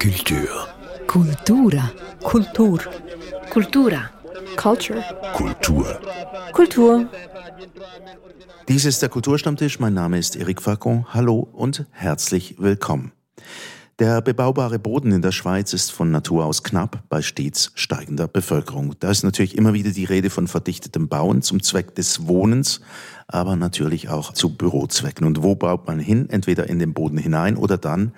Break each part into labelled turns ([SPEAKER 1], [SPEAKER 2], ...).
[SPEAKER 1] Kultur.
[SPEAKER 2] Kultura.
[SPEAKER 3] Kultur.
[SPEAKER 2] Kultura.
[SPEAKER 3] Culture.
[SPEAKER 1] Kultur.
[SPEAKER 3] Kultur.
[SPEAKER 4] Dies ist der Kulturstammtisch. Mein Name ist Eric Facon. Hallo und herzlich willkommen. Der bebaubare Boden in der Schweiz ist von Natur aus knapp bei stets steigender Bevölkerung. Da ist natürlich immer wieder die Rede von verdichtetem Bauen zum Zweck des Wohnens, aber natürlich auch zu Bürozwecken. Und wo baut man hin? Entweder in den Boden hinein oder dann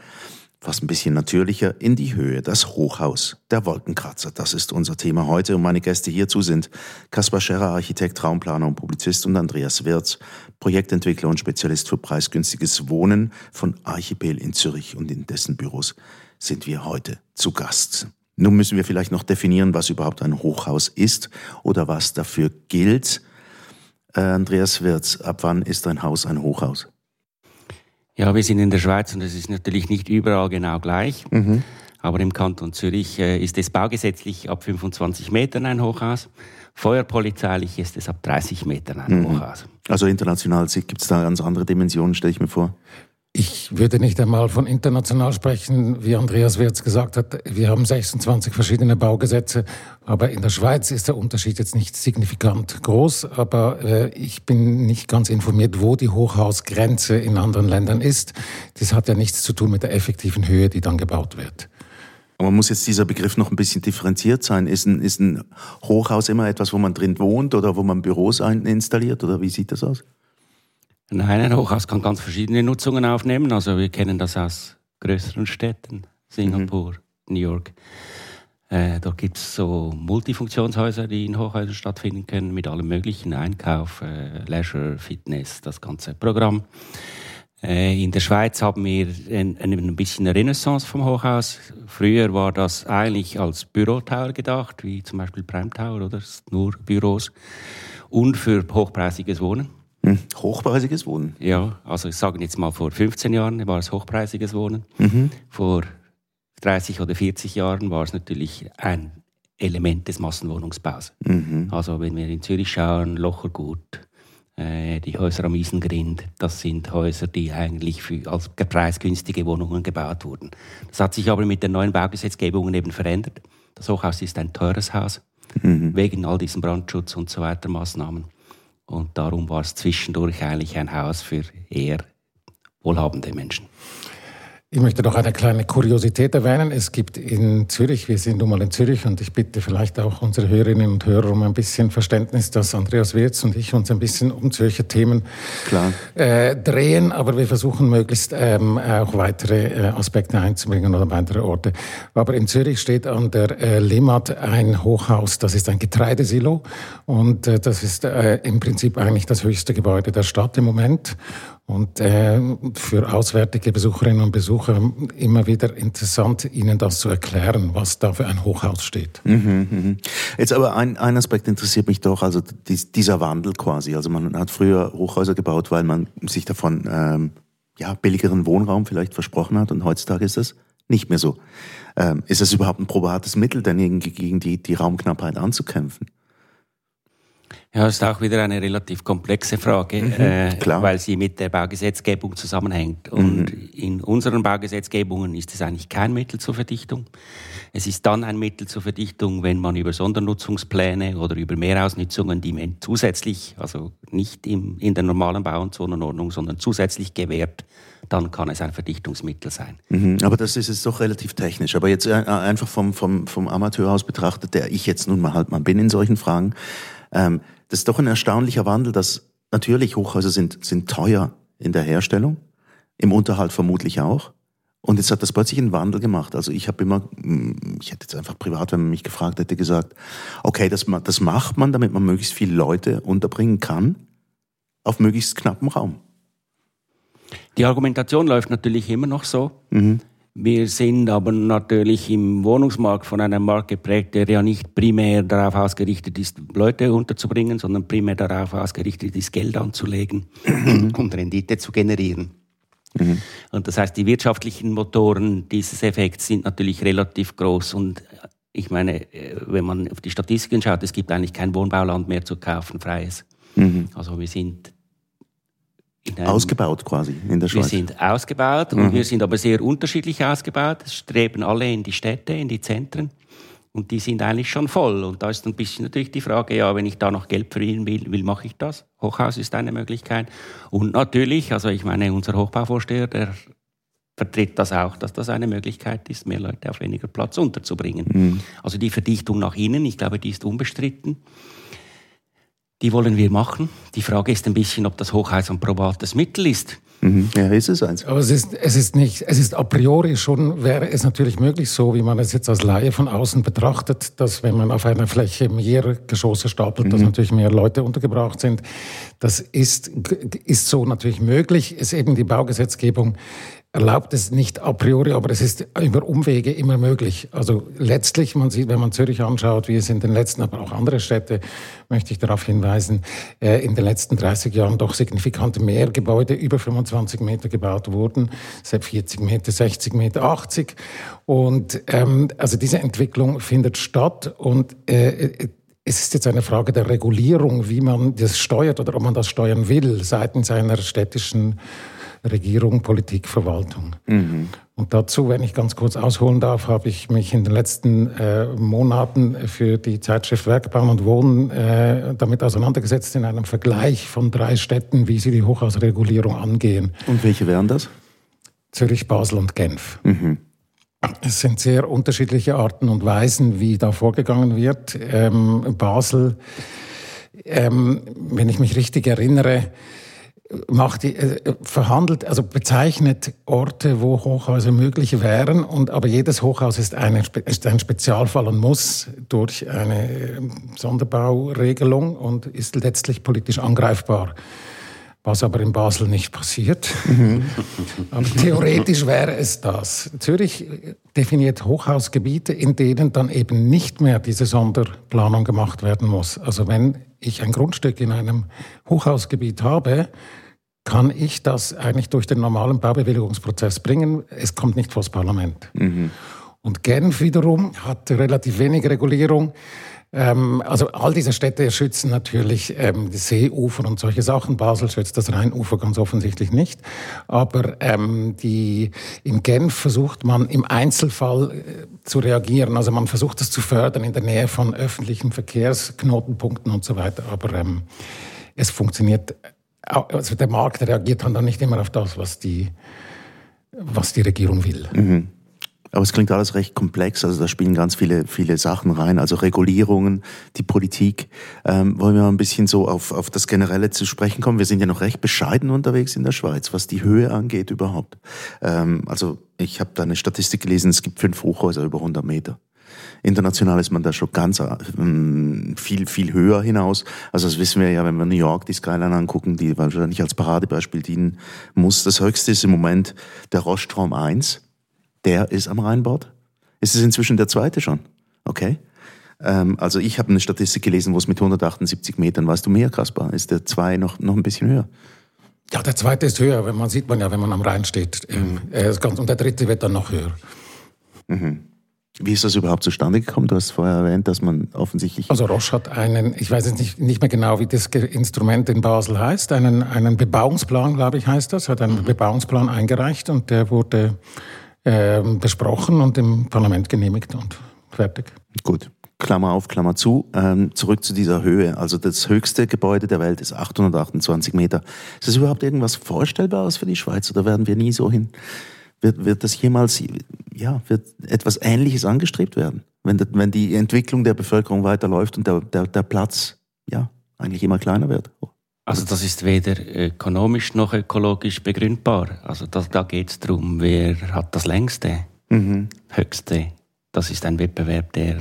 [SPEAKER 4] fast ein bisschen natürlicher, in die Höhe, das Hochhaus, der Wolkenkratzer. Das ist unser Thema heute und meine Gäste hierzu sind Kaspar Scherrer, Architekt, Raumplaner und Publizist und Andreas Wirz, Projektentwickler und Spezialist für preisgünstiges Wohnen von Archipel in Zürich und in dessen Büros sind wir heute zu Gast. Nun müssen wir vielleicht noch definieren, was überhaupt ein Hochhaus ist oder was dafür gilt. Äh, Andreas Wirz, ab wann ist ein Haus ein Hochhaus?
[SPEAKER 5] Ja, wir sind in der Schweiz und es ist natürlich nicht überall genau gleich. Mhm. Aber im Kanton Zürich äh, ist es baugesetzlich ab 25 Metern ein Hochhaus. Feuerpolizeilich ist es ab 30 Metern ein mhm. Hochhaus.
[SPEAKER 4] Also international gibt es da ganz andere Dimensionen, stelle ich mir vor.
[SPEAKER 6] Ich würde nicht einmal von international sprechen, wie Andreas Wirz gesagt hat. Wir haben 26 verschiedene Baugesetze, aber in der Schweiz ist der Unterschied jetzt nicht signifikant groß. Aber äh, ich bin nicht ganz informiert, wo die Hochhausgrenze in anderen Ländern ist. Das hat ja nichts zu tun mit der effektiven Höhe, die dann gebaut wird.
[SPEAKER 4] Aber muss jetzt dieser Begriff noch ein bisschen differenziert sein? Ist ein, ist ein Hochhaus immer etwas, wo man drin wohnt oder wo man Büros installiert oder wie sieht das aus?
[SPEAKER 5] Nein, ein Hochhaus kann ganz verschiedene Nutzungen aufnehmen. Also wir kennen das aus größeren Städten, Singapur, mhm. New York. Äh, da gibt es so Multifunktionshäuser, die in Hochhäusern stattfinden können, mit allem möglichen, Einkauf, äh, Leisure, Fitness, das ganze Programm. Äh, in der Schweiz haben wir ein, ein bisschen eine Renaissance vom Hochhaus. Früher war das eigentlich als Bürotower gedacht, wie zum Beispiel Prime Tower oder nur Büros und für hochpreisiges Wohnen.
[SPEAKER 4] Hm. Hochpreisiges Wohnen?
[SPEAKER 5] Ja, also ich sage jetzt mal vor 15 Jahren war es hochpreisiges Wohnen. Mhm. Vor 30 oder 40 Jahren war es natürlich ein Element des Massenwohnungsbaus. Mhm. Also wenn wir in Zürich schauen, Lochergut, äh, die Häuser am Isengrind, das sind Häuser, die eigentlich für, als preisgünstige Wohnungen gebaut wurden. Das hat sich aber mit den neuen Baugesetzgebungen eben verändert. Das Hochhaus ist ein teures Haus, mhm. wegen all diesen Brandschutz und so weiter Maßnahmen. Und darum war es zwischendurch eigentlich ein Haus für eher wohlhabende Menschen.
[SPEAKER 6] Ich möchte noch eine kleine Kuriosität erwähnen. Es gibt in Zürich, wir sind nun mal in Zürich und ich bitte vielleicht auch unsere Hörerinnen und Hörer um ein bisschen Verständnis, dass Andreas Wirz und ich uns ein bisschen um Zürcher Themen äh, drehen, aber wir versuchen möglichst ähm, auch weitere äh, Aspekte einzubringen oder weitere Orte. Aber in Zürich steht an der äh, Limmat ein Hochhaus, das ist ein Getreidesilo und äh, das ist äh, im Prinzip eigentlich das höchste Gebäude der Stadt im Moment. Und äh, für auswärtige Besucherinnen und Besucher immer wieder interessant, ihnen das zu erklären, was da für ein Hochhaus steht.
[SPEAKER 4] Mhm, mhm. Jetzt aber ein, ein Aspekt interessiert mich doch, also dies, dieser Wandel quasi. Also man hat früher Hochhäuser gebaut, weil man sich davon ähm, ja, billigeren Wohnraum vielleicht versprochen hat und heutzutage ist das nicht mehr so. Ähm, ist das überhaupt ein probates Mittel, denn gegen die, die Raumknappheit anzukämpfen?
[SPEAKER 5] Ja, das ist auch wieder eine relativ komplexe Frage, mhm, äh, weil sie mit der Baugesetzgebung zusammenhängt. Und mhm. in unseren Baugesetzgebungen ist es eigentlich kein Mittel zur Verdichtung. Es ist dann ein Mittel zur Verdichtung, wenn man über Sondernutzungspläne oder über Mehrausnutzungen, die man zusätzlich, also nicht im, in der normalen Bau- und Zonenordnung, sondern zusätzlich gewährt, dann kann es ein Verdichtungsmittel sein.
[SPEAKER 4] Mhm, aber das ist jetzt doch relativ technisch. Aber jetzt äh, einfach vom, vom, vom Amateur aus betrachtet, der ich jetzt nun mal halt mal bin in solchen Fragen, ähm, das ist doch ein erstaunlicher Wandel, dass natürlich Hochhäuser sind, sind teuer in der Herstellung, im Unterhalt vermutlich auch. Und jetzt hat das plötzlich einen Wandel gemacht. Also ich habe immer, mm, ich hätte jetzt einfach privat, wenn man mich gefragt hätte, gesagt, okay, das, das macht man, damit man möglichst viele Leute unterbringen kann, auf möglichst knappem Raum.
[SPEAKER 5] Die Argumentation läuft natürlich immer noch so. Mhm. Wir sind aber natürlich im Wohnungsmarkt von einem Markt geprägt, der ja nicht primär darauf ausgerichtet ist, Leute unterzubringen, sondern primär darauf ausgerichtet ist, Geld anzulegen und Rendite zu generieren. Mhm. Und das heißt, die wirtschaftlichen Motoren dieses Effekts sind natürlich relativ groß. Und ich meine, äh, wenn man auf die Statistiken schaut, es gibt eigentlich kein Wohnbauland mehr zu kaufen, freies. Mhm. Also wir sind
[SPEAKER 4] ausgebaut quasi in der Schweiz.
[SPEAKER 5] Wir sind ausgebaut und mhm. wir sind aber sehr unterschiedlich ausgebaut. Es streben alle in die Städte, in die Zentren. Und die sind eigentlich schon voll. Und da ist ein bisschen natürlich die Frage, ja, wenn ich da noch Geld verdienen will, will mache ich das? Hochhaus ist eine Möglichkeit. Und natürlich, also ich meine, unser Hochbauvorsteher, der vertritt das auch, dass das eine Möglichkeit ist, mehr Leute auf weniger Platz unterzubringen. Mhm. Also die Verdichtung nach innen, ich glaube, die ist unbestritten. Die wollen wir machen. Die Frage ist ein bisschen, ob das Hochhaus ein probates Mittel ist.
[SPEAKER 4] Mhm. Ja, ist es eins.
[SPEAKER 6] Aber es ist, es ist nicht, es ist a priori schon, wäre es natürlich möglich so, wie man es jetzt als Laie von außen betrachtet, dass wenn man auf einer Fläche mehr Geschosse stapelt, mhm. dass natürlich mehr Leute untergebracht sind. Das ist, ist so natürlich möglich, ist eben die Baugesetzgebung erlaubt es nicht a priori, aber es ist über Umwege immer möglich. Also letztlich, man sieht, wenn man Zürich anschaut, wie es in den letzten, aber auch andere Städte, möchte ich darauf hinweisen, äh, in den letzten 30 Jahren doch signifikant mehr Gebäude über 25 Meter gebaut wurden, seit 40 Meter, 60 Meter, 80. Und ähm, also diese Entwicklung findet statt und äh, es ist jetzt eine Frage der Regulierung, wie man das steuert oder ob man das steuern will seitens einer städtischen Regierung, Politik, Verwaltung. Mhm. Und dazu, wenn ich ganz kurz ausholen darf, habe ich mich in den letzten äh, Monaten für die Zeitschrift Werkbauen und Wohnen äh, damit auseinandergesetzt in einem Vergleich von drei Städten, wie sie die Hochhausregulierung angehen.
[SPEAKER 4] Und welche wären das?
[SPEAKER 6] Zürich, Basel und Genf. Mhm. Es sind sehr unterschiedliche Arten und Weisen, wie da vorgegangen wird. Ähm, Basel, ähm, wenn ich mich richtig erinnere, macht äh, verhandelt, also bezeichnet Orte, wo Hochhäuser möglich wären. Und aber jedes Hochhaus ist, eine, ist ein Spezialfall und muss durch eine ähm, Sonderbauregelung und ist letztlich politisch angreifbar. Was aber in Basel nicht passiert. Mhm. aber theoretisch wäre es das. Zürich definiert Hochhausgebiete, in denen dann eben nicht mehr diese Sonderplanung gemacht werden muss. Also wenn ich ein Grundstück in einem Hochhausgebiet habe, kann ich das eigentlich durch den normalen Baubewilligungsprozess bringen. Es kommt nicht vors Parlament. Mhm. Und Genf wiederum hat relativ wenig Regulierung. Ähm, also all diese Städte schützen natürlich ähm, die Seeufer und solche Sachen. Basel schützt das Rheinufer ganz offensichtlich nicht. Aber ähm, die, in Genf versucht man im Einzelfall äh, zu reagieren. Also man versucht das zu fördern in der Nähe von öffentlichen Verkehrsknotenpunkten und so weiter. Aber ähm, es funktioniert also der Markt reagiert dann nicht immer auf das, was die, was die Regierung will.
[SPEAKER 4] Mhm. Aber es klingt alles recht komplex, also da spielen ganz viele, viele Sachen rein, also Regulierungen, die Politik. Ähm, wollen wir mal ein bisschen so auf, auf das Generelle zu sprechen kommen? Wir sind ja noch recht bescheiden unterwegs in der Schweiz, was die Höhe angeht überhaupt. Ähm, also ich habe da eine Statistik gelesen, es gibt fünf Hochhäuser über 100 Meter. International ist man da schon ganz ähm, viel, viel höher hinaus. Also das wissen wir ja, wenn wir New York die Skyline angucken, die wahrscheinlich als Paradebeispiel dienen muss. Das höchste ist im Moment der Roststrom 1. Der ist am Rheinbord. Ist es inzwischen der zweite schon? Okay. Ähm, also ich habe eine Statistik gelesen, wo es mit 178 Metern, weißt du mehr, Kaspar? Ist der 2 noch, noch ein bisschen höher?
[SPEAKER 6] Ja, der zweite ist höher, wenn man sieht man ja, wenn man am Rhein steht. Mhm. Und der dritte wird dann noch höher.
[SPEAKER 4] Mhm. Wie ist das überhaupt zustande gekommen? Du hast vorher erwähnt, dass man offensichtlich.
[SPEAKER 6] Also Roche hat einen, ich weiß jetzt nicht, nicht mehr genau, wie das Instrument in Basel heißt, einen, einen Bebauungsplan, glaube ich, heißt das, hat einen mhm. Bebauungsplan eingereicht und der wurde äh, besprochen und im Parlament genehmigt und fertig.
[SPEAKER 4] Gut. Klammer auf, Klammer zu. Ähm, zurück zu dieser Höhe. Also das höchste Gebäude der Welt ist 828 Meter. Ist das überhaupt irgendwas Vorstellbares für die Schweiz oder werden wir nie so hin? Wird, wird das jemals, ja, wird etwas Ähnliches angestrebt werden? Wenn, wenn die Entwicklung der Bevölkerung weiterläuft und der, der, der Platz, ja, eigentlich immer kleiner wird?
[SPEAKER 5] Also das ist weder ökonomisch noch ökologisch begründbar. Also da, da geht es darum, wer hat das längste, mhm. höchste. Das ist ein Wettbewerb, der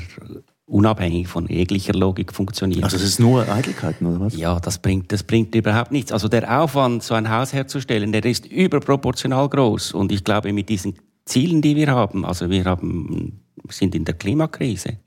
[SPEAKER 5] unabhängig von jeglicher Logik funktioniert.
[SPEAKER 4] Also es ist nur Eitelkeiten, oder was?
[SPEAKER 5] Ja, das bringt, das bringt überhaupt nichts. Also der Aufwand, so ein Haus herzustellen, der ist überproportional groß. Und ich glaube, mit diesen Zielen, die wir haben, also wir haben, sind in der Klimakrise.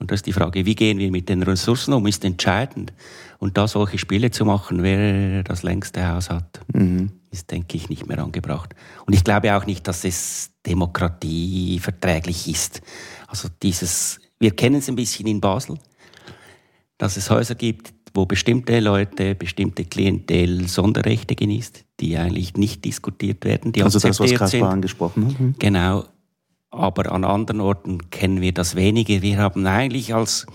[SPEAKER 5] Und das ist die Frage, wie gehen wir mit den Ressourcen um, ist entscheidend. Und da solche Spiele zu machen, wer das längste Haus hat, mhm. ist, denke ich, nicht mehr angebracht. Und ich glaube auch nicht, dass es demokratieverträglich ist. Also dieses wir kennen es ein bisschen in Basel, dass es Häuser gibt, wo bestimmte Leute, bestimmte Klientel Sonderrechte genießt, die eigentlich nicht diskutiert werden, die
[SPEAKER 4] also das, was Kaspar angesprochen hat. Mhm.
[SPEAKER 5] Genau. Aber an anderen Orten kennen wir das weniger. Wir haben eigentlich als,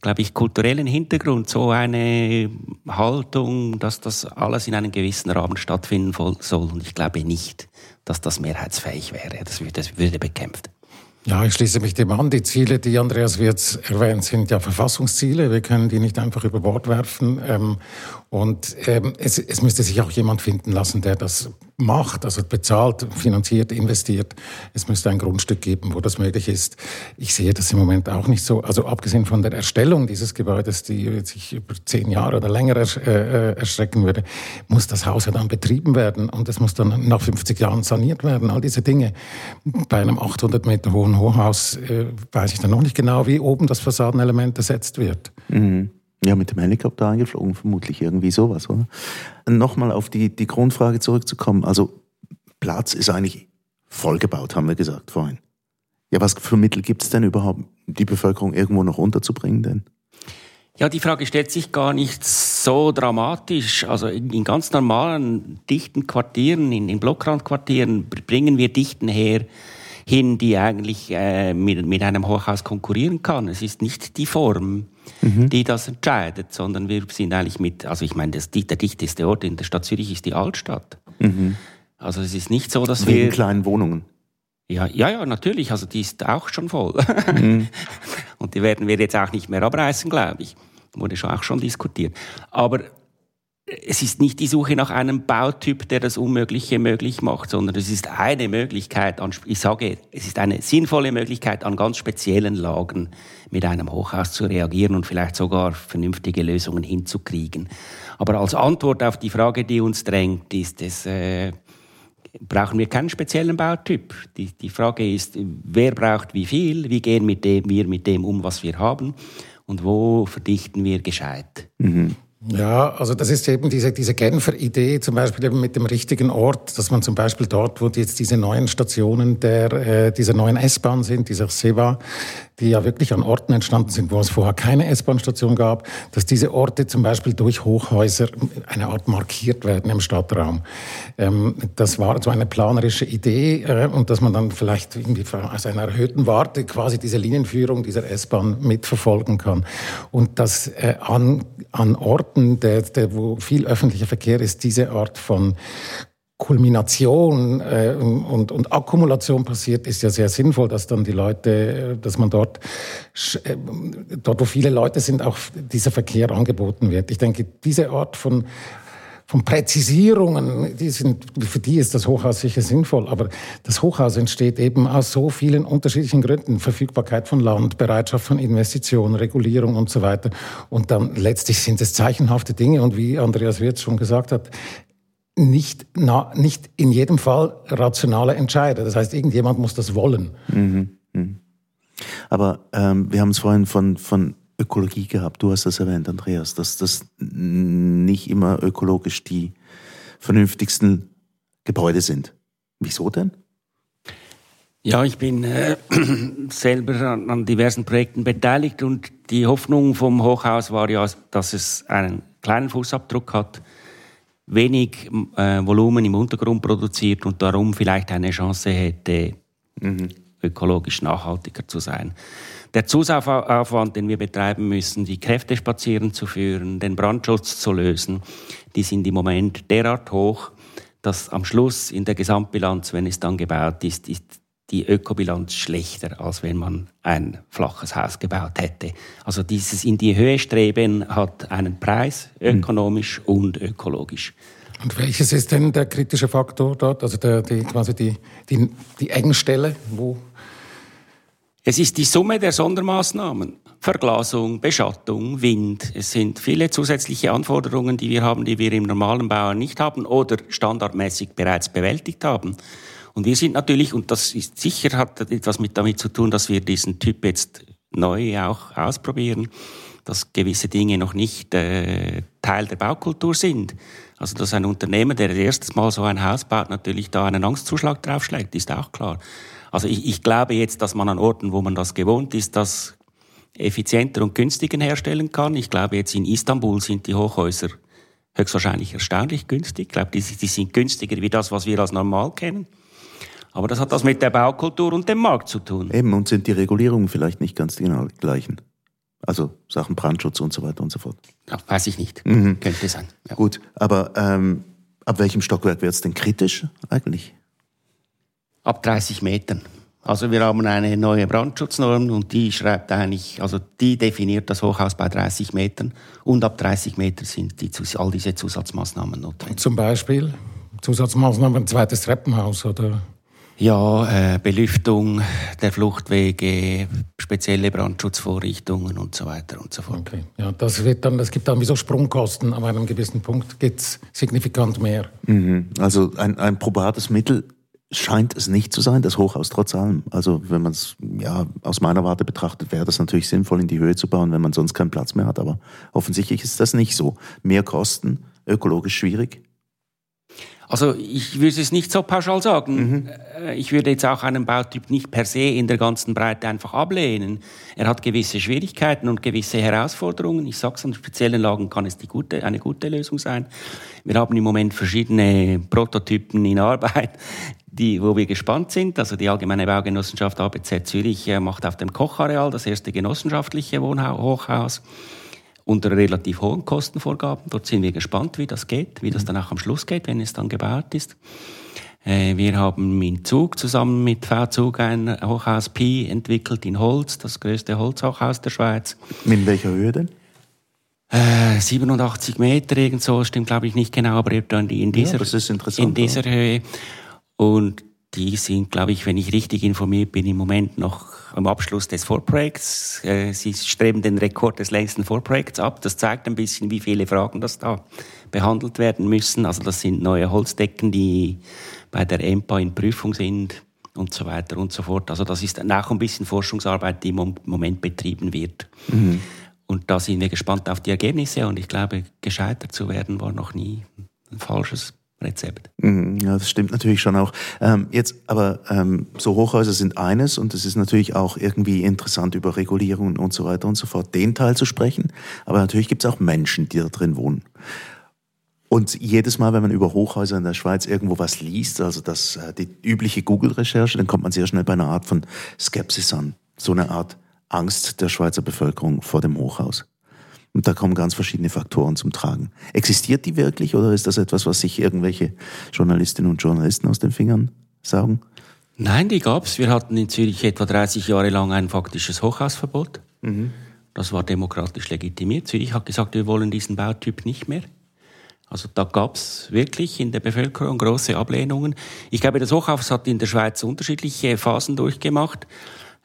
[SPEAKER 5] glaube ich, kulturellen Hintergrund so eine Haltung, dass das alles in einem gewissen Rahmen stattfinden soll. Und ich glaube nicht, dass das mehrheitsfähig wäre. Das würde, das würde bekämpft.
[SPEAKER 6] Ja, ich schließe mich dem an. Die Ziele, die Andreas Wirz erwähnt, sind ja Verfassungsziele. Wir können die nicht einfach über Bord werfen. Und ähm, es, es müsste sich auch jemand finden lassen, der das macht, also bezahlt, finanziert, investiert. Es müsste ein Grundstück geben, wo das möglich ist. Ich sehe das im Moment auch nicht so. Also abgesehen von der Erstellung dieses Gebäudes, die sich über zehn Jahre oder länger äh, äh, erstrecken würde, muss das Haus ja dann betrieben werden und es muss dann nach 50 Jahren saniert werden. All diese Dinge. Bei einem 800 Meter hohen Hochhaus äh, weiß ich dann noch nicht genau, wie oben das Fassadenelement ersetzt wird.
[SPEAKER 4] Mhm. Ja, mit dem Helikopter eingeflogen, vermutlich irgendwie sowas, oder? Nochmal auf die, die Grundfrage zurückzukommen. Also, Platz ist eigentlich vollgebaut, haben wir gesagt vorhin. Ja, was für Mittel gibt es denn überhaupt, die Bevölkerung irgendwo noch unterzubringen denn?
[SPEAKER 5] Ja, die Frage stellt sich gar nicht so dramatisch. Also in, in ganz normalen, dichten Quartieren, in, in Blockrandquartieren bringen wir Dichten her, hin, die eigentlich äh, mit, mit einem Hochhaus konkurrieren kann. Es ist nicht die Form, mhm. die das entscheidet, sondern wir sind eigentlich mit, also ich meine, das, der dichteste Ort in der Stadt Zürich ist die Altstadt. Mhm. Also es ist nicht so, dass
[SPEAKER 4] Wegen
[SPEAKER 5] wir...
[SPEAKER 4] Wegen kleinen Wohnungen.
[SPEAKER 5] Ja, ja, ja, natürlich. Also die ist auch schon voll. Mhm. Und die werden wir jetzt auch nicht mehr abreißen, glaube ich. Wurde schon auch schon diskutiert. Aber es ist nicht die Suche nach einem Bautyp, der das Unmögliche möglich macht, sondern es ist eine Möglichkeit, an, ich sage, es ist eine sinnvolle Möglichkeit, an ganz speziellen Lagen mit einem Hochhaus zu reagieren und vielleicht sogar vernünftige Lösungen hinzukriegen. Aber als Antwort auf die Frage, die uns drängt, ist es, äh, brauchen wir keinen speziellen Bautyp. Die, die Frage ist, wer braucht wie viel, wie gehen mit dem, wir mit dem um, was wir haben und wo verdichten wir gescheit.
[SPEAKER 6] Mhm. Ja, also das ist eben diese, diese Genfer Idee, zum Beispiel eben mit dem richtigen Ort, dass man zum Beispiel dort, wo jetzt diese neuen Stationen der, äh, dieser neuen S-Bahn sind, dieser SEVA, die ja wirklich an Orten entstanden sind, wo es vorher keine S-Bahn-Station gab, dass diese Orte zum Beispiel durch Hochhäuser eine Art markiert werden im Stadtraum. Ähm, das war so eine planerische Idee äh, und dass man dann vielleicht irgendwie aus einer erhöhten Warte quasi diese Linienführung dieser S-Bahn mitverfolgen kann. Und dass äh, an, an Orten, der, der, wo viel öffentlicher Verkehr ist, diese Art von Kulmination äh, und, und Akkumulation passiert, ist ja sehr sinnvoll, dass dann die Leute, äh, dass man dort, äh, dort wo viele Leute sind, auch dieser Verkehr angeboten wird. Ich denke, diese Art von von Präzisierungen, die sind, für die ist das Hochhaus sicher sinnvoll, aber das Hochhaus entsteht eben aus so vielen unterschiedlichen Gründen. Verfügbarkeit von Land, Bereitschaft von Investitionen, Regulierung und so weiter. Und dann letztlich sind es zeichenhafte Dinge und wie Andreas Wirth schon gesagt hat, nicht, na, nicht in jedem Fall rationale Entscheider. Das heißt, irgendjemand muss das wollen. Mhm.
[SPEAKER 4] Mhm. Aber ähm, wir haben es vorhin von, von Ökologie gehabt. Du hast das erwähnt, Andreas, dass das nicht immer ökologisch die vernünftigsten Gebäude sind. Wieso denn?
[SPEAKER 5] Ja, ich bin äh, selber an, an, diversen Projekten beteiligt und die Hoffnung vom Hochhaus war ja, dass es einen kleinen Fußabdruck hat wenig äh, Volumen im Untergrund produziert und darum vielleicht eine Chance hätte, mhm. ökologisch nachhaltiger zu sein. Der Zusatzaufwand, den wir betreiben müssen, die Kräfte spazieren zu führen, den Brandschutz zu lösen, die sind im Moment derart hoch, dass am Schluss in der Gesamtbilanz, wenn es dann gebaut ist, ist die Ökobilanz schlechter, als wenn man ein flaches Haus gebaut hätte. Also dieses in die Höhe streben hat einen Preis, ökonomisch mhm. und ökologisch.
[SPEAKER 6] Und welches ist denn der kritische Faktor dort, also der, die, quasi die, die, die Engstelle, wo
[SPEAKER 5] es ist die Summe der Sondermaßnahmen. Verglasung, Beschattung, Wind. Es sind viele zusätzliche Anforderungen, die wir haben, die wir im normalen Bauer nicht haben oder standardmäßig bereits bewältigt haben. Und wir sind natürlich, und das ist sicher, hat etwas mit damit zu tun, dass wir diesen Typ jetzt neu auch ausprobieren, dass gewisse Dinge noch nicht äh, Teil der Baukultur sind. Also dass ein Unternehmer, der erstes Mal so ein Haus baut, natürlich da einen Angstzuschlag draufschlägt, ist auch klar. Also ich, ich glaube jetzt, dass man an Orten, wo man das gewohnt ist, das effizienter und günstiger herstellen kann. Ich glaube, jetzt in Istanbul sind die Hochhäuser höchstwahrscheinlich erstaunlich günstig. Ich glaube, die, die sind günstiger wie das, was wir als normal kennen. Aber das hat das mit der Baukultur und dem Markt zu tun.
[SPEAKER 4] Eben, und sind die Regulierungen vielleicht nicht ganz genau die gleichen? Also Sachen Brandschutz und so weiter und so fort.
[SPEAKER 5] Ja, weiß ich nicht. Mhm. Könnte sein.
[SPEAKER 4] Ja. Gut, aber ähm, ab welchem Stockwerk wird es denn kritisch eigentlich?
[SPEAKER 5] Ab 30 Metern. Also wir haben eine neue Brandschutznorm und die schreibt eigentlich, also die definiert das Hochhaus bei 30 Metern und ab 30 Metern sind die, all diese Zusatzmaßnahmen notwendig.
[SPEAKER 6] Zum Beispiel Zusatzmaßnahmen, zweites Treppenhaus oder?
[SPEAKER 5] Ja, äh, Belüftung der Fluchtwege, spezielle Brandschutzvorrichtungen und so weiter und so fort.
[SPEAKER 6] Okay, ja, das wird dann, es gibt dann wie so Sprungkosten, aber an einem gewissen Punkt geht es signifikant mehr.
[SPEAKER 4] Mhm. Also ein, ein probates Mittel scheint es nicht zu sein, das Hochhaus trotz allem. Also wenn man es ja aus meiner Warte betrachtet, wäre das natürlich sinnvoll, in die Höhe zu bauen, wenn man sonst keinen Platz mehr hat. Aber offensichtlich ist das nicht so. Mehr Kosten, ökologisch schwierig.
[SPEAKER 5] Also ich würde es nicht so pauschal sagen. Mhm. Äh, ich würde jetzt auch einen Bautyp nicht per se in der ganzen Breite einfach ablehnen. Er hat gewisse Schwierigkeiten und gewisse Herausforderungen. Ich sage es, an speziellen Lagen kann es die gute, eine gute Lösung sein. Wir haben im Moment verschiedene Prototypen in Arbeit, die, wo wir gespannt sind. Also die Allgemeine Baugenossenschaft ABZ Zürich äh, macht auf dem Kochareal das erste genossenschaftliche Wohnhochhaus unter relativ hohen Kostenvorgaben. Dort sind wir gespannt, wie das geht, wie das dann auch am Schluss geht, wenn es dann gebaut ist. Äh, wir haben in Zug zusammen mit V-Zug ein Hochhaus Pi entwickelt in Holz, das größte Holzhochhaus der Schweiz.
[SPEAKER 4] In welcher Höhe denn?
[SPEAKER 5] Äh, 87 Meter, irgend so, stimmt glaube ich nicht genau, aber in dieser,
[SPEAKER 4] ja,
[SPEAKER 5] in dieser Höhe. Und die sind, glaube ich, wenn ich richtig informiert bin, im Moment noch am Abschluss des Vorprojekts. Äh, sie streben den Rekord des längsten Vorprojekts ab. Das zeigt ein bisschen, wie viele Fragen das da behandelt werden müssen. Also das sind neue Holzdecken, die bei der EMPA in Prüfung sind und so weiter und so fort. Also das ist auch ein bisschen Forschungsarbeit, die im Moment betrieben wird. Mhm. Und da sind wir gespannt auf die Ergebnisse und ich glaube, gescheitert zu werden war noch nie ein falsches Rezept.
[SPEAKER 4] Mhm, ja, das stimmt natürlich schon auch. Ähm, jetzt, aber ähm, so Hochhäuser sind eines und es ist natürlich auch irgendwie interessant, über Regulierungen und so weiter und so fort den Teil zu sprechen. Aber natürlich gibt es auch Menschen, die da drin wohnen. Und jedes Mal, wenn man über Hochhäuser in der Schweiz irgendwo was liest, also das, äh, die übliche Google-Recherche, dann kommt man sehr schnell bei einer Art von Skepsis an. So eine Art Angst der Schweizer Bevölkerung vor dem Hochhaus. Und da kommen ganz verschiedene Faktoren zum Tragen. Existiert die wirklich oder ist das etwas, was sich irgendwelche Journalistinnen und Journalisten aus den Fingern saugen?
[SPEAKER 5] Nein, die gab es. Wir hatten in Zürich etwa 30 Jahre lang ein faktisches Hochhausverbot. Mhm. Das war demokratisch legitimiert. Zürich hat gesagt, wir wollen diesen Bautyp nicht mehr. Also da gab es wirklich in der Bevölkerung große Ablehnungen. Ich glaube, das Hochhaus hat in der Schweiz unterschiedliche Phasen durchgemacht.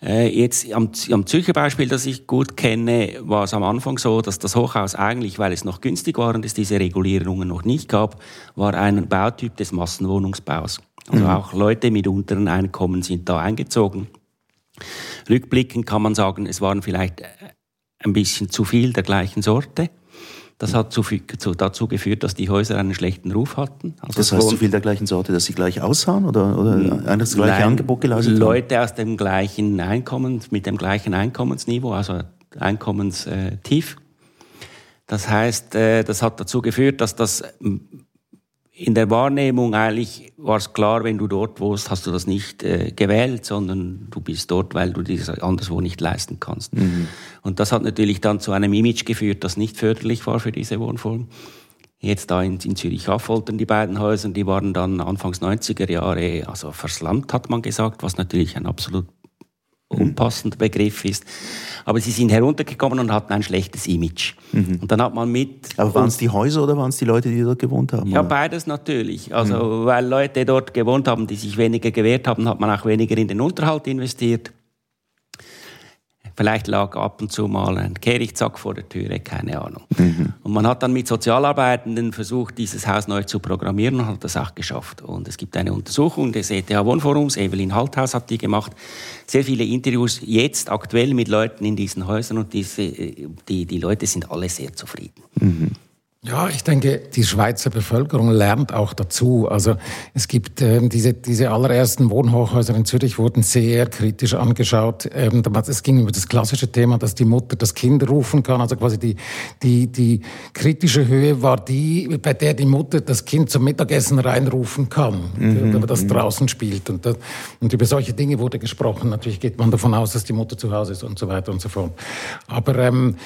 [SPEAKER 5] Äh, jetzt am, am Zürcher Beispiel, das ich gut kenne, war es am Anfang so, dass das Hochhaus eigentlich, weil es noch günstig war und es diese Regulierungen noch nicht gab, war ein Bautyp des Massenwohnungsbaus. Also mhm. auch Leute mit unteren Einkommen sind da eingezogen. Rückblickend kann man sagen, es waren vielleicht äh, ein bisschen zu viel der gleichen Sorte. Das hat zu, zu, dazu geführt, dass die Häuser einen schlechten Ruf hatten.
[SPEAKER 4] Also das heißt, zu viel der gleichen Sorte, dass sie gleich aussahen oder, oder ein das gleiche Nein, Angebot geleistet
[SPEAKER 5] haben? Leute aus dem gleichen Einkommen, mit dem gleichen Einkommensniveau, also Einkommenstief. Das heißt, äh, das hat dazu geführt, dass das in der Wahrnehmung eigentlich war es klar, wenn du dort wohnst, hast du das nicht äh, gewählt, sondern du bist dort, weil du das anderswo nicht leisten kannst. Mhm. Und das hat natürlich dann zu einem Image geführt, das nicht förderlich war für diese Wohnform. Jetzt da in, in Zürich-Affoltern, die beiden Häuser, die waren dann Anfangs 90er Jahre, also verslammt, hat man gesagt, was natürlich ein absolut unpassender Begriff ist. Aber sie sind heruntergekommen und hatten ein schlechtes Image. Mhm. Und dann hat man mit.
[SPEAKER 4] Aber waren es die Häuser oder waren es die Leute, die dort gewohnt haben?
[SPEAKER 5] Ja, oder? beides natürlich. Also, mhm. weil Leute dort gewohnt haben, die sich weniger gewehrt haben, hat man auch weniger in den Unterhalt investiert. Vielleicht lag ab und zu mal ein Kehrichtsack vor der Türe, keine Ahnung. Mhm. Und man hat dann mit Sozialarbeitenden versucht, dieses Haus neu zu programmieren und hat das auch geschafft. Und es gibt eine Untersuchung des ETH Wohnforums, Evelyn Halthaus hat die gemacht. Sehr viele Interviews jetzt aktuell mit Leuten in diesen Häusern und diese, die, die Leute sind alle sehr zufrieden. Mhm.
[SPEAKER 6] Ja, ich denke, die Schweizer Bevölkerung lernt auch dazu. Also es gibt ähm, diese, diese allerersten Wohnhochhäuser in Zürich wurden sehr kritisch angeschaut. Ähm, es ging über das klassische Thema, dass die Mutter das Kind rufen kann. Also quasi die, die, die kritische Höhe war die, bei der die Mutter das Kind zum Mittagessen reinrufen kann, mhm. das mhm. draußen spielt. Und, das, und über solche Dinge wurde gesprochen. Natürlich geht man davon aus, dass die Mutter zu Hause ist und so weiter und so fort. Aber ähm,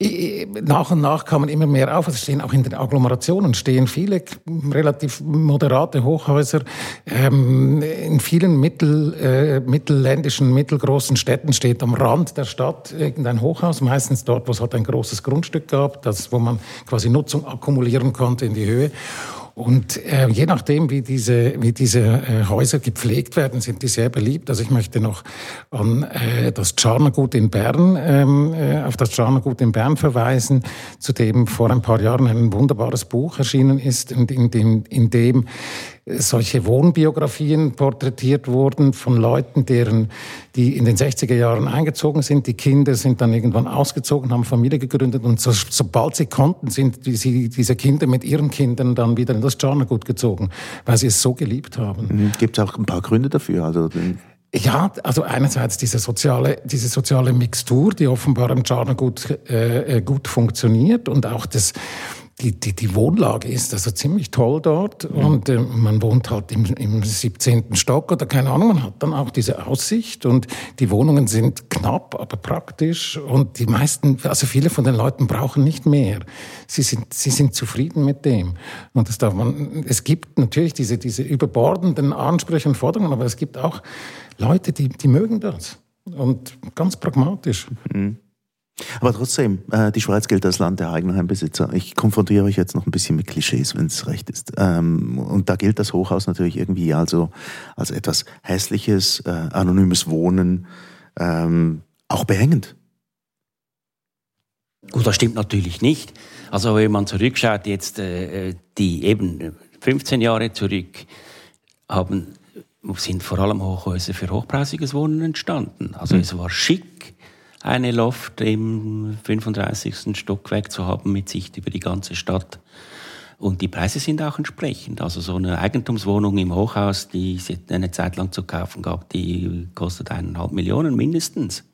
[SPEAKER 6] nach und nach kamen immer mehr auf. Es stehen auch in den Agglomerationen stehen viele relativ moderate Hochhäuser. Ähm, in vielen mittel, äh, mittelländischen, mittelgroßen Städten steht am Rand der Stadt irgendein Hochhaus, meistens dort, wo es halt ein großes Grundstück gab, das, wo man quasi Nutzung akkumulieren konnte in die Höhe. Und äh, je nachdem, wie diese, wie diese äh, Häuser gepflegt werden, sind die sehr beliebt. Also ich möchte noch an äh, das Czarnergut in Bern, ähm, äh, auf das Czarnergut in Bern verweisen, zu dem vor ein paar Jahren ein wunderbares Buch erschienen ist, in, in dem, in dem solche Wohnbiografien porträtiert wurden von Leuten, deren, die in den 60er Jahren eingezogen sind. Die Kinder sind dann irgendwann ausgezogen, haben Familie gegründet und so, sobald sie konnten, sind die, sie, diese Kinder mit ihren Kindern dann wieder in das Charnergut gezogen, weil sie es so geliebt haben.
[SPEAKER 4] Mhm. Gibt es auch ein paar Gründe dafür? Also
[SPEAKER 6] ja, also einerseits diese soziale, diese soziale Mixtur, die offenbar im Charner gut, äh, äh, gut funktioniert und auch das, die, die, die Wohnlage ist also ziemlich toll dort mhm. und äh, man wohnt halt im, im 17. Stock oder keine Ahnung, man hat dann auch diese Aussicht und die Wohnungen sind knapp, aber praktisch und die meisten, also viele von den Leuten brauchen nicht mehr. Sie sind, sie sind zufrieden mit dem und das darf man, es gibt natürlich diese, diese überbordenden Ansprüche und Forderungen, aber es gibt auch Leute, die, die mögen das und ganz pragmatisch.
[SPEAKER 4] Mhm. Aber trotzdem, äh, die Schweiz gilt als Land der Eigenheimbesitzer. Ich konfrontiere euch jetzt noch ein bisschen mit Klischees, wenn es recht ist. Ähm, und da gilt das Hochhaus natürlich irgendwie also als etwas hässliches, äh, anonymes Wohnen, ähm, auch behängend.
[SPEAKER 5] Gut, das stimmt natürlich nicht. Also wenn man zurückschaut, jetzt äh, die eben 15 Jahre zurück, haben, sind vor allem Hochhäuser für hochpreisiges Wohnen entstanden. Also mhm. es war schick, eine Loft im 35. Stockwerk zu haben mit Sicht über die ganze Stadt. Und die Preise sind auch entsprechend. Also so eine Eigentumswohnung im Hochhaus, die es eine Zeit lang zu kaufen gab, die kostet eineinhalb Millionen mindestens.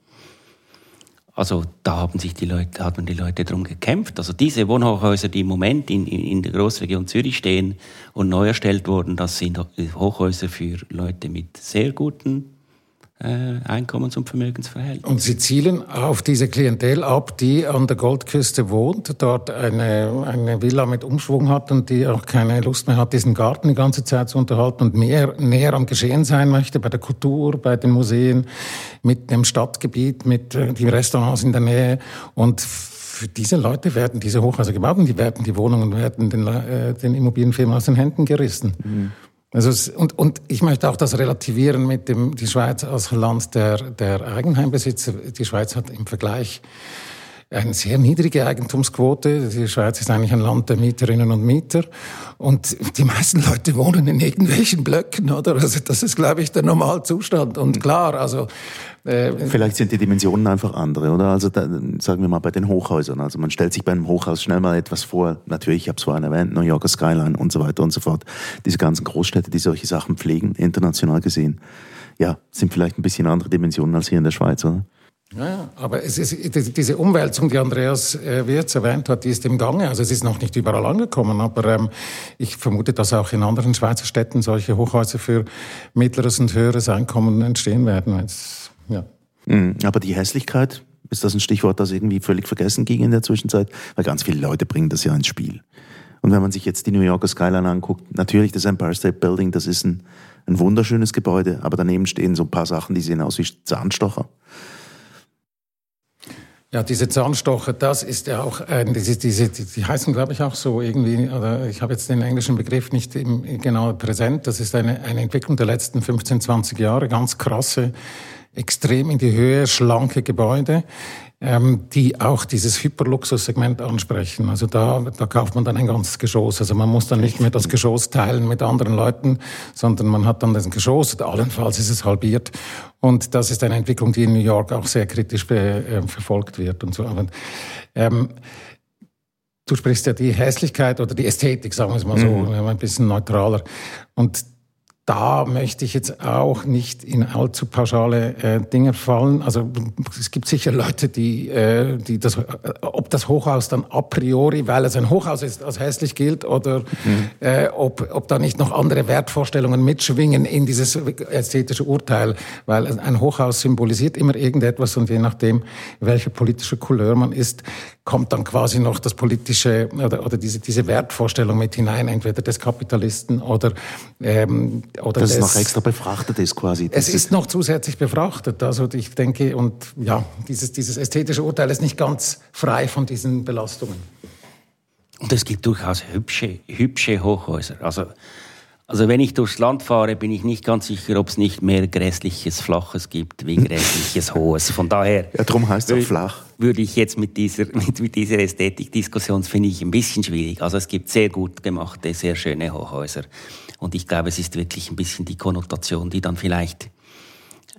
[SPEAKER 5] Also da haben sich die Leute, haben die Leute darum gekämpft. Also diese Wohnhochhäuser, die im Moment in, in, in der Großregion Zürich stehen und neu erstellt wurden, das sind Hochhäuser für Leute mit sehr guten Einkommens- und Vermögensverhältnis.
[SPEAKER 6] Und Sie zielen auf diese Klientel ab, die an der Goldküste wohnt, dort eine, eine Villa mit Umschwung hat und die auch keine Lust mehr hat, diesen Garten die ganze Zeit zu unterhalten und mehr näher am Geschehen sein möchte, bei der Kultur, bei den Museen, mit dem Stadtgebiet, mit äh, den Restaurants in der Nähe. Und für diese Leute werden diese Hochhäuser gebaut und die werden die Wohnungen werden den, äh, den Immobilienfirmen aus den Händen gerissen. Mhm. Also, und, und ich möchte auch das relativieren mit dem, die Schweiz als Land der, der Eigenheimbesitzer. Die Schweiz hat im Vergleich eine sehr niedrige Eigentumsquote. Die Schweiz ist eigentlich ein Land der Mieterinnen und Mieter. Und die meisten Leute wohnen in irgendwelchen Blöcken, oder? Also das ist, glaube ich, der Normalzustand. Und klar, also
[SPEAKER 4] äh, Vielleicht sind die Dimensionen einfach andere, oder? Also da, sagen wir mal bei den Hochhäusern. Also man stellt sich bei einem Hochhaus schnell mal etwas vor. Natürlich, ich habe es vorhin erwähnt, New Yorker Skyline und so weiter und so fort. Diese ganzen Großstädte, die solche Sachen pflegen, international gesehen, ja, sind vielleicht ein bisschen andere Dimensionen als hier in der Schweiz, oder?
[SPEAKER 6] Ja, aber es ist, diese Umwälzung, die Andreas äh, Wirz erwähnt hat, die ist im Gange. Also es ist noch nicht überall angekommen, aber ähm, ich vermute, dass auch in anderen Schweizer Städten solche Hochhäuser für mittleres und höheres Einkommen entstehen werden.
[SPEAKER 4] Ja. Mhm, aber die Hässlichkeit, ist das ein Stichwort, das irgendwie völlig vergessen ging in der Zwischenzeit? Weil ganz viele Leute bringen das ja ins Spiel. Und wenn man sich jetzt die New Yorker Skyline anguckt, natürlich das Empire State Building, das ist ein, ein wunderschönes Gebäude, aber daneben stehen so ein paar Sachen, die sehen aus wie Zahnstocher.
[SPEAKER 6] Ja, diese Zahnstocher, das ist ja auch, äh, diese, diese, die, die heißen, glaube ich, auch so irgendwie, oder ich habe jetzt den englischen Begriff nicht im, genau präsent. Das ist eine, eine Entwicklung der letzten 15, 20 Jahre, ganz krasse, extrem in die Höhe, schlanke Gebäude ähm, die auch dieses Hyperluxussegment ansprechen. Also da, da kauft man dann ein ganzes Geschoss. Also man muss dann nicht mehr das Geschoss teilen mit anderen Leuten, sondern man hat dann das Geschoss, allenfalls ist es halbiert. Und das ist eine Entwicklung, die in New York auch sehr kritisch äh, verfolgt wird und so. Aber, ähm, du sprichst ja die Hässlichkeit oder die Ästhetik, sagen wir es mal so, mhm. ein bisschen neutraler. Und da möchte ich jetzt auch nicht in allzu pauschale äh, Dinge fallen. Also es gibt sicher Leute, die, äh, die das, äh, ob das Hochhaus dann a priori, weil es ein Hochhaus ist, als hässlich gilt, oder mhm. äh, ob, ob da nicht noch andere Wertvorstellungen mitschwingen in dieses ästhetische Urteil, weil ein Hochhaus symbolisiert immer irgendetwas und je nachdem, welche politische Couleur man ist, kommt dann quasi noch das politische oder, oder diese, diese Wertvorstellung mit hinein, entweder des Kapitalisten oder ähm, oder
[SPEAKER 4] dass es noch extra befrachtet ist quasi.
[SPEAKER 6] Das es ist noch zusätzlich befrachtet. Also ich denke, und ja, dieses, dieses ästhetische Urteil ist nicht ganz frei von diesen Belastungen.
[SPEAKER 5] Und es gibt durchaus hübsche, hübsche Hochhäuser. Also, also wenn ich durchs Land fahre, bin ich nicht ganz sicher, ob es nicht mehr grässliches Flaches gibt wie grässliches Hohes. Von daher.
[SPEAKER 4] Ja, darum heißt es auch flach.
[SPEAKER 5] Würde ich jetzt mit dieser, mit, mit dieser Ästhetikdiskussion, finde ich ein bisschen schwierig. Also es gibt sehr gut gemachte, sehr schöne Hochhäuser. Und ich glaube, es ist wirklich ein bisschen die Konnotation, die dann vielleicht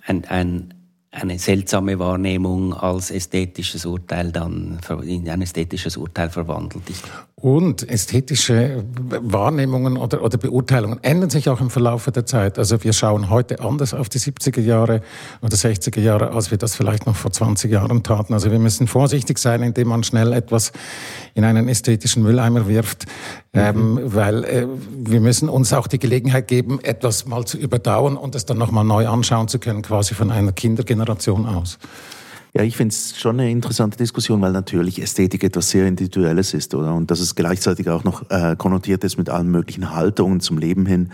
[SPEAKER 5] ein, ein, eine seltsame Wahrnehmung als ästhetisches Urteil dann in ein ästhetisches Urteil verwandelt. Ich
[SPEAKER 6] und ästhetische Wahrnehmungen oder, oder Beurteilungen ändern sich auch im Verlauf der Zeit. Also wir schauen heute anders auf die 70er Jahre oder 60er Jahre, als wir das vielleicht noch vor 20 Jahren taten. Also wir müssen vorsichtig sein, indem man schnell etwas in einen ästhetischen Mülleimer wirft, ähm, mhm. ähm, weil äh, wir müssen uns auch die Gelegenheit geben, etwas mal zu überdauern und es dann nochmal neu anschauen zu können, quasi von einer Kindergeneration aus.
[SPEAKER 4] Ja, ich finde es schon eine interessante Diskussion, weil natürlich Ästhetik etwas sehr Individuelles ist, oder? Und dass es gleichzeitig auch noch äh, konnotiert ist mit allen möglichen Haltungen zum Leben hin.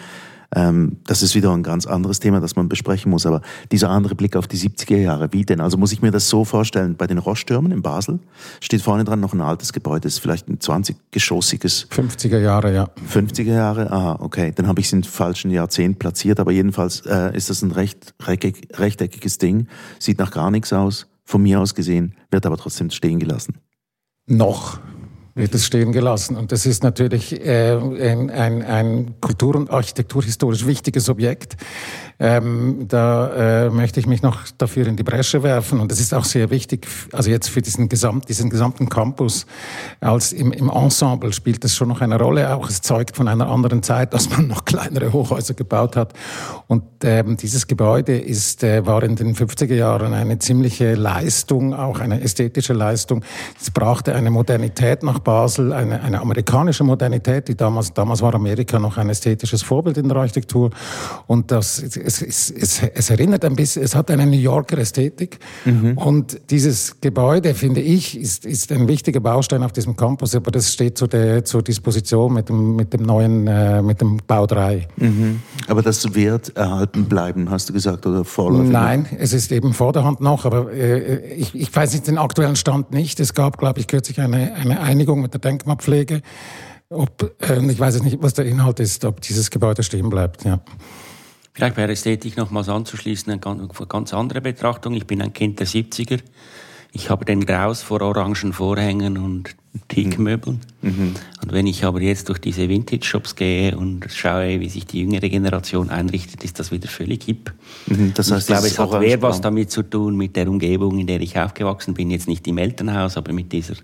[SPEAKER 4] Ähm, das ist wieder ein ganz anderes Thema, das man besprechen muss. Aber dieser andere Blick auf die 70er Jahre, wie denn? Also muss ich mir das so vorstellen, bei den Rosttürmen in Basel steht vorne dran noch ein altes Gebäude, das ist vielleicht ein 20-geschossiges.
[SPEAKER 6] 50er Jahre, ja.
[SPEAKER 4] 50er Jahre, aha, okay. Dann habe ich es im falschen Jahrzehnt platziert, aber jedenfalls äh, ist das ein recht, rechteckiges Ding, sieht nach gar nichts aus von mir aus gesehen, wird aber trotzdem stehen gelassen.
[SPEAKER 6] Noch wird es stehen gelassen. Und das ist natürlich äh, ein, ein, ein kultur- und architekturhistorisch wichtiges Objekt. Ähm, da äh, möchte ich mich noch dafür in die Bresche werfen. Und das ist auch sehr wichtig, also jetzt für diesen, Gesamt, diesen gesamten Campus. Als im, im Ensemble spielt das schon noch eine Rolle. Auch es zeugt von einer anderen Zeit, dass man noch kleinere Hochhäuser gebaut hat. Und ähm, dieses Gebäude ist, äh, war in den 50er Jahren eine ziemliche Leistung, auch eine ästhetische Leistung. Es brachte eine Modernität nach Basel, eine, eine amerikanische Modernität, die damals, damals war Amerika noch ein ästhetisches Vorbild in der Architektur. Und das es, es, es, es erinnert ein bisschen, es hat eine New Yorker Ästhetik. Mhm. Und dieses Gebäude, finde ich, ist, ist ein wichtiger Baustein auf diesem Campus, aber das steht zu der, zur Disposition mit dem, mit dem neuen, äh, mit dem Bau 3.
[SPEAKER 4] Mhm. Aber das wird erhalten bleiben, hast du gesagt, oder vorläufig?
[SPEAKER 6] Nein, es ist eben vor der Hand noch, aber äh, ich, ich weiß nicht den aktuellen Stand nicht. Es gab, glaube ich, kürzlich eine, eine Einigung mit der Denkmalpflege. Ob, äh, ich weiß jetzt nicht, was der Inhalt ist, ob dieses Gebäude stehen bleibt. Ja.
[SPEAKER 5] Vielleicht bei Ästhetik nochmals anzuschließen, eine ganz andere Betrachtung. Ich bin ein Kind der 70er. Ich habe den Graus vor orangen Vorhängen und Teakmöbeln. Mhm. Und wenn ich aber jetzt durch diese Vintage-Shops gehe und schaue, wie sich die jüngere Generation einrichtet, ist das wieder völlig hip. Mhm. Das heißt, ich glaube, es hat mehr was damit zu tun mit der Umgebung, in der ich aufgewachsen bin. Jetzt nicht im Elternhaus, aber mit dieser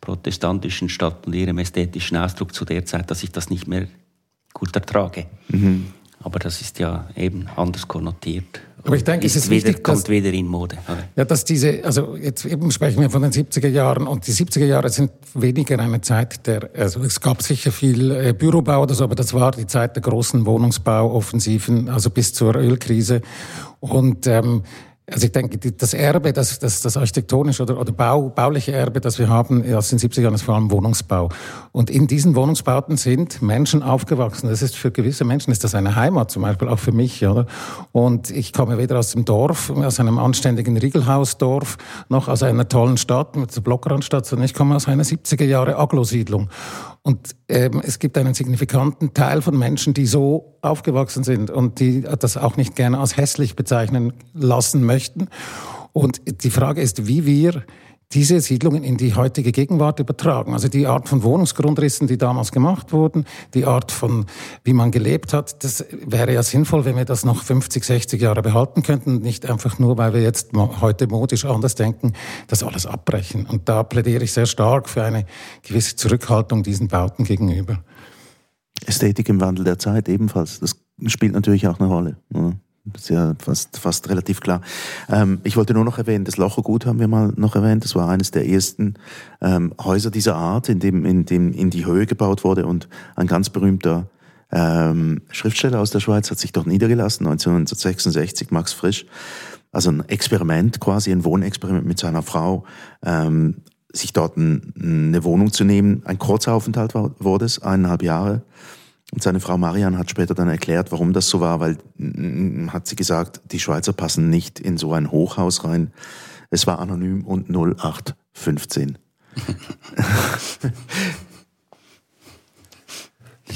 [SPEAKER 5] protestantischen Stadt und ihrem ästhetischen Ausdruck zu der Zeit, dass ich das nicht mehr gut ertrage. Mhm. Aber das ist ja eben anders konnotiert.
[SPEAKER 6] Aber ich denke, es ist wieder, wichtig,
[SPEAKER 5] kommt dass, wieder in Mode.
[SPEAKER 6] Ja, dass diese, also jetzt eben sprechen wir von den 70er Jahren und die 70er Jahre sind weniger eine Zeit der, also es gab sicher viel äh, Bürobau oder so, aber das war die Zeit der großen Wohnungsbauoffensiven, also bis zur Ölkrise. Und ähm, also ich denke, das Erbe, das, das, das architektonische oder, oder Bau, bauliche Erbe, das wir haben aus den 70er Jahren, ist vor allem Wohnungsbau. Und in diesen Wohnungsbauten sind Menschen aufgewachsen. Das ist für gewisse Menschen ist das eine Heimat, zum Beispiel auch für mich. Oder? Und ich komme weder aus dem Dorf, aus einem anständigen Riegelhausdorf, noch aus einer tollen Stadt, mit der Blockrandstadt, sondern ich komme aus einer 70er Jahre Agglosiedlung. Und ähm, es gibt einen signifikanten Teil von Menschen, die so aufgewachsen sind und die das auch nicht gerne als hässlich bezeichnen lassen möchten. Und die Frage ist, wie wir diese Siedlungen in die heutige Gegenwart übertragen. Also die Art von Wohnungsgrundrissen, die damals gemacht wurden, die Art von, wie man gelebt hat, das wäre ja sinnvoll, wenn wir das noch 50, 60 Jahre behalten könnten, nicht einfach nur, weil wir jetzt heute modisch anders denken, das alles abbrechen. Und da plädiere ich sehr stark für eine gewisse Zurückhaltung diesen Bauten gegenüber.
[SPEAKER 4] Ästhetik im Wandel der Zeit ebenfalls. Das spielt natürlich auch eine Rolle. Das ist ja fast, fast relativ klar. Ähm, ich wollte nur noch erwähnen, das Lochergut haben wir mal noch erwähnt. Das war eines der ersten ähm, Häuser dieser Art, in dem, in dem in die Höhe gebaut wurde und ein ganz berühmter ähm, Schriftsteller aus der Schweiz hat sich dort niedergelassen, 1966, Max Frisch. Also ein Experiment, quasi ein Wohnexperiment mit seiner Frau, ähm, sich dort ein, eine Wohnung zu nehmen. Ein Kurzaufenthalt war, wurde es, eineinhalb Jahre. Und seine Frau Marian hat später dann erklärt, warum das so war, weil, hat sie gesagt, die Schweizer passen nicht in so ein Hochhaus rein. Es war anonym und 0815.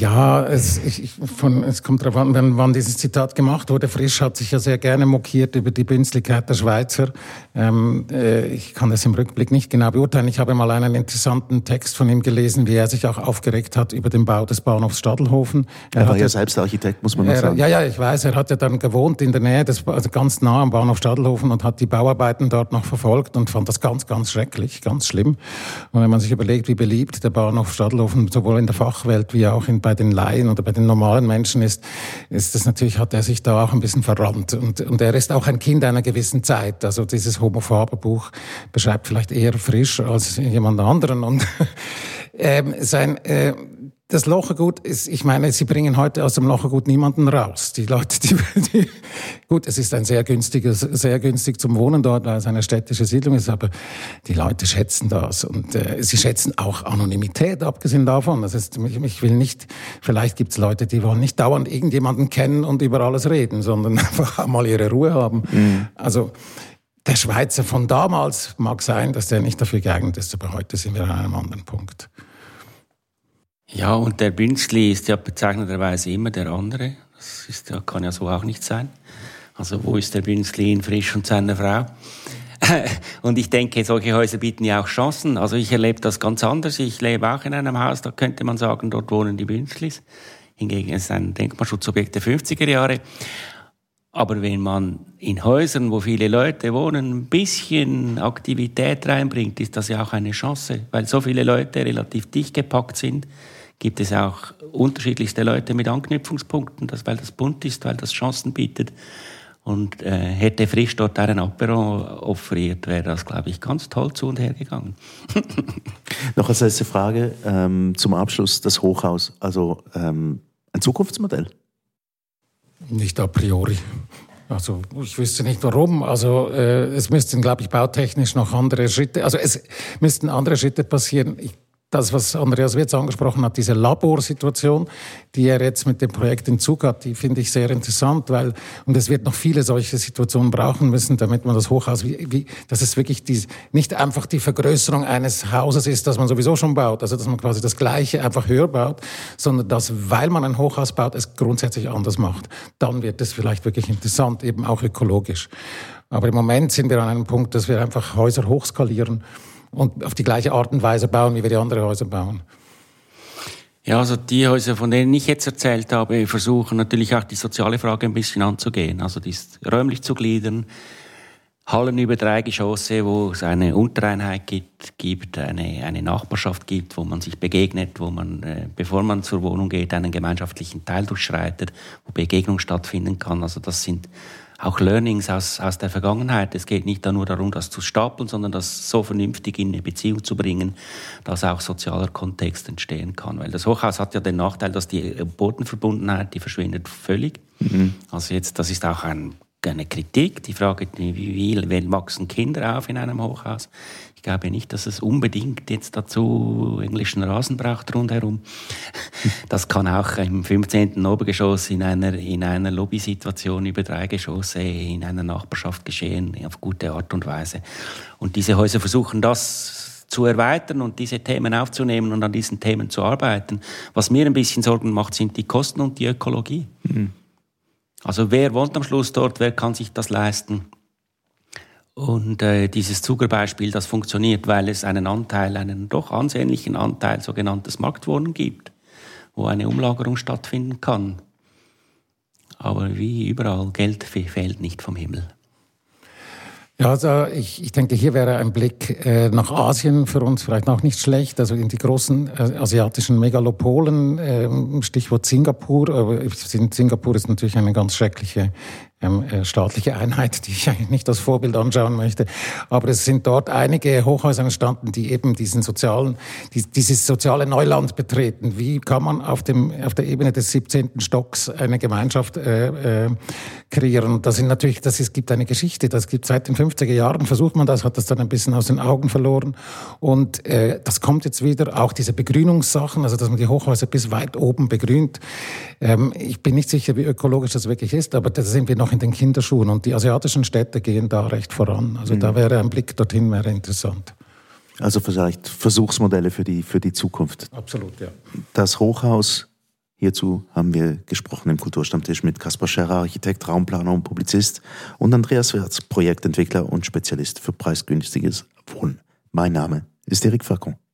[SPEAKER 6] Ja, es, ich, von, es kommt darauf an, wann, wann dieses Zitat gemacht wurde. Frisch hat sich ja sehr gerne mokiert über die Bünzlichkeit der Schweizer. Ähm, äh, ich kann das im Rückblick nicht genau beurteilen. Ich habe mal einen interessanten Text von ihm gelesen, wie er sich auch aufgeregt hat über den Bau des Bahnhofs Stadelhofen.
[SPEAKER 4] Er, er war ja selbst Architekt, muss man noch sagen.
[SPEAKER 6] Ja, ja, ich weiß. Er hat ja dann gewohnt in der Nähe, des, also ganz nah am Bahnhof Stadelhofen und hat die Bauarbeiten dort noch verfolgt und fand das ganz, ganz schrecklich, ganz schlimm. Und wenn man sich überlegt, wie beliebt der Bahnhof Stadelhofen sowohl in der Fachwelt wie auch in bei den Laien oder bei den normalen Menschen ist, ist das natürlich, hat er sich da auch ein bisschen verrannt. Und, und er ist auch ein Kind einer gewissen Zeit. Also dieses homophobe Buch beschreibt vielleicht eher frisch als jemand anderen. Und ähm, sein, äh, das Lochergut ist, ich meine, sie bringen heute aus dem Lochergut niemanden raus. Die Leute, die, die gut, es ist ein sehr günstiges, sehr günstig zum Wohnen dort, weil es eine städtische Siedlung ist, aber die Leute schätzen das und äh, sie schätzen auch Anonymität, abgesehen davon. Das ist, ich, ich will nicht, vielleicht gibt es Leute, die wollen nicht dauernd irgendjemanden kennen und über alles reden, sondern einfach mal ihre Ruhe haben. Mhm. Also, der Schweizer von damals mag sein, dass der nicht dafür geeignet ist, aber heute sind wir an einem anderen Punkt.
[SPEAKER 5] Ja, und der Bünzli ist ja bezeichnenderweise immer der andere. Das ist, ja, kann ja so auch nicht sein. Also wo ist der Bünzli in Frisch und seiner Frau? und ich denke, solche Häuser bieten ja auch Chancen. Also ich erlebe das ganz anders. Ich lebe auch in einem Haus, da könnte man sagen, dort wohnen die Bünzlis. Hingegen ist ein Denkmalschutzobjekt der 50er Jahre. Aber wenn man in Häusern, wo viele Leute wohnen, ein bisschen Aktivität reinbringt, ist das ja auch eine Chance, weil so viele Leute relativ dicht gepackt sind gibt es auch unterschiedlichste Leute mit Anknüpfungspunkten, das, weil das bunt ist, weil das Chancen bietet. Und äh, hätte Frisch dort einen Apero offeriert, wäre das, glaube ich, ganz toll zu und her gegangen.
[SPEAKER 4] Noch als letzte Frage ähm, zum Abschluss, das Hochhaus. Also ähm, ein Zukunftsmodell?
[SPEAKER 6] Nicht a priori. Also ich wüsste nicht warum. Also äh, es müssten, glaube ich, bautechnisch noch andere Schritte, also es müssten andere Schritte passieren. Ich das, was Andreas Wirz angesprochen hat, diese Laborsituation, die er jetzt mit dem Projekt in Zug hat, die finde ich sehr interessant, weil, und es wird noch viele solche Situationen brauchen müssen, damit man das Hochhaus, wie, wie, dass es wirklich die, nicht einfach die Vergrößerung eines Hauses ist, das man sowieso schon baut, also dass man quasi das Gleiche einfach höher baut, sondern dass, weil man ein Hochhaus baut, es grundsätzlich anders macht. Dann wird es vielleicht wirklich interessant, eben auch ökologisch. Aber im Moment sind wir an einem Punkt, dass wir einfach Häuser hochskalieren und auf die gleiche Art und Weise bauen, wie wir die anderen Häuser bauen.
[SPEAKER 5] Ja, also die Häuser, von denen ich jetzt erzählt habe, versuchen natürlich auch die soziale Frage ein bisschen anzugehen. Also die räumlich zu gliedern, Hallen über drei Geschosse, wo es eine Untereinheit gibt, gibt eine, eine Nachbarschaft gibt, wo man sich begegnet, wo man, äh, bevor man zur Wohnung geht, einen gemeinschaftlichen Teil durchschreitet, wo Begegnung stattfinden kann. Also das sind auch Learnings aus, aus der Vergangenheit. Es geht nicht nur darum, das zu stapeln, sondern das so vernünftig in eine Beziehung zu bringen, dass auch sozialer Kontext entstehen kann. Weil das Hochhaus hat ja den Nachteil, dass die Bodenverbundenheit, die verschwindet völlig. Mhm. Also jetzt, das ist auch ein eine Kritik. Die Frage, wie, wie wachsen Kinder auf in einem Hochhaus? Ich glaube nicht, dass es unbedingt jetzt dazu englischen Rasen braucht rundherum. Das kann auch im 15. Obergeschoss in einer, in einer Lobbysituation über drei Geschosse in einer Nachbarschaft geschehen, auf gute Art und Weise. Und diese Häuser versuchen das zu erweitern und diese Themen aufzunehmen und an diesen Themen zu arbeiten. Was mir ein bisschen Sorgen macht, sind die Kosten und die Ökologie. Mhm. Also wer wohnt am Schluss dort, wer kann sich das leisten? Und äh, dieses Zugerbeispiel, das funktioniert, weil es einen Anteil, einen doch ansehnlichen Anteil sogenanntes Marktwohnen gibt, wo eine Umlagerung stattfinden kann. Aber wie überall, Geld fehlt nicht vom Himmel.
[SPEAKER 6] Ja, also ich, ich denke, hier wäre ein Blick äh, nach Asien für uns vielleicht auch nicht schlecht, also in die großen äh, asiatischen Megalopolen, äh, Stichwort Singapur. Aber Singapur ist natürlich eine ganz schreckliche staatliche Einheit, die ich eigentlich nicht als Vorbild anschauen möchte. Aber es sind dort einige Hochhäuser entstanden, die eben diesen sozialen, die, dieses soziale Neuland betreten. Wie kann man auf, dem, auf der Ebene des 17. Stocks eine Gemeinschaft äh, äh, kreieren? Das sind natürlich, das ist, gibt eine Geschichte. Das gibt seit den 50er Jahren versucht man das, hat das dann ein bisschen aus den Augen verloren. Und äh, das kommt jetzt wieder. Auch diese Begrünungssachen, also dass man die Hochhäuser bis weit oben begrünt. Ähm, ich bin nicht sicher, wie ökologisch das wirklich ist, aber da sind wir noch in den Kinderschuhen. Und die asiatischen Städte gehen da recht voran. Also mhm. da wäre ein Blick dorthin wäre interessant.
[SPEAKER 4] Also vielleicht Versuchsmodelle für die, für die Zukunft.
[SPEAKER 6] Absolut, ja.
[SPEAKER 4] Das Hochhaus, hierzu haben wir gesprochen im Kulturstammtisch mit Kaspar Scherrer, Architekt, Raumplaner und Publizist und Andreas Wertz, Projektentwickler und Spezialist für preisgünstiges Wohnen. Mein Name ist Erik Facon.